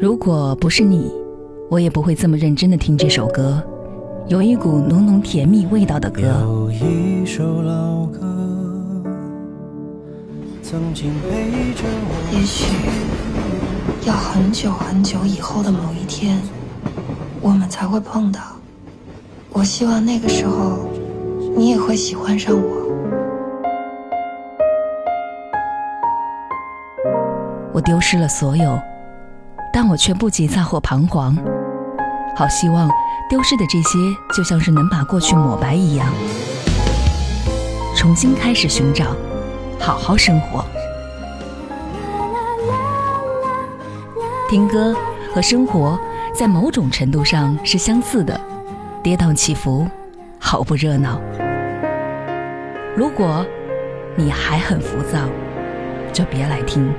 如果不是你，我也不会这么认真的听这首歌，有一股浓浓甜蜜味道的歌。有一首老歌，曾经陪着我。也许要很久很久以后的某一天，我们才会碰到。我希望那个时候，你也会喜欢上我。我丢失了所有，但我却不急躁或彷徨。好希望丢失的这些，就像是能把过去抹白一样，重新开始寻找，好好生活。听歌和生活在某种程度上是相似的，跌宕起伏，好不热闹。如果你还很浮躁，就别来听。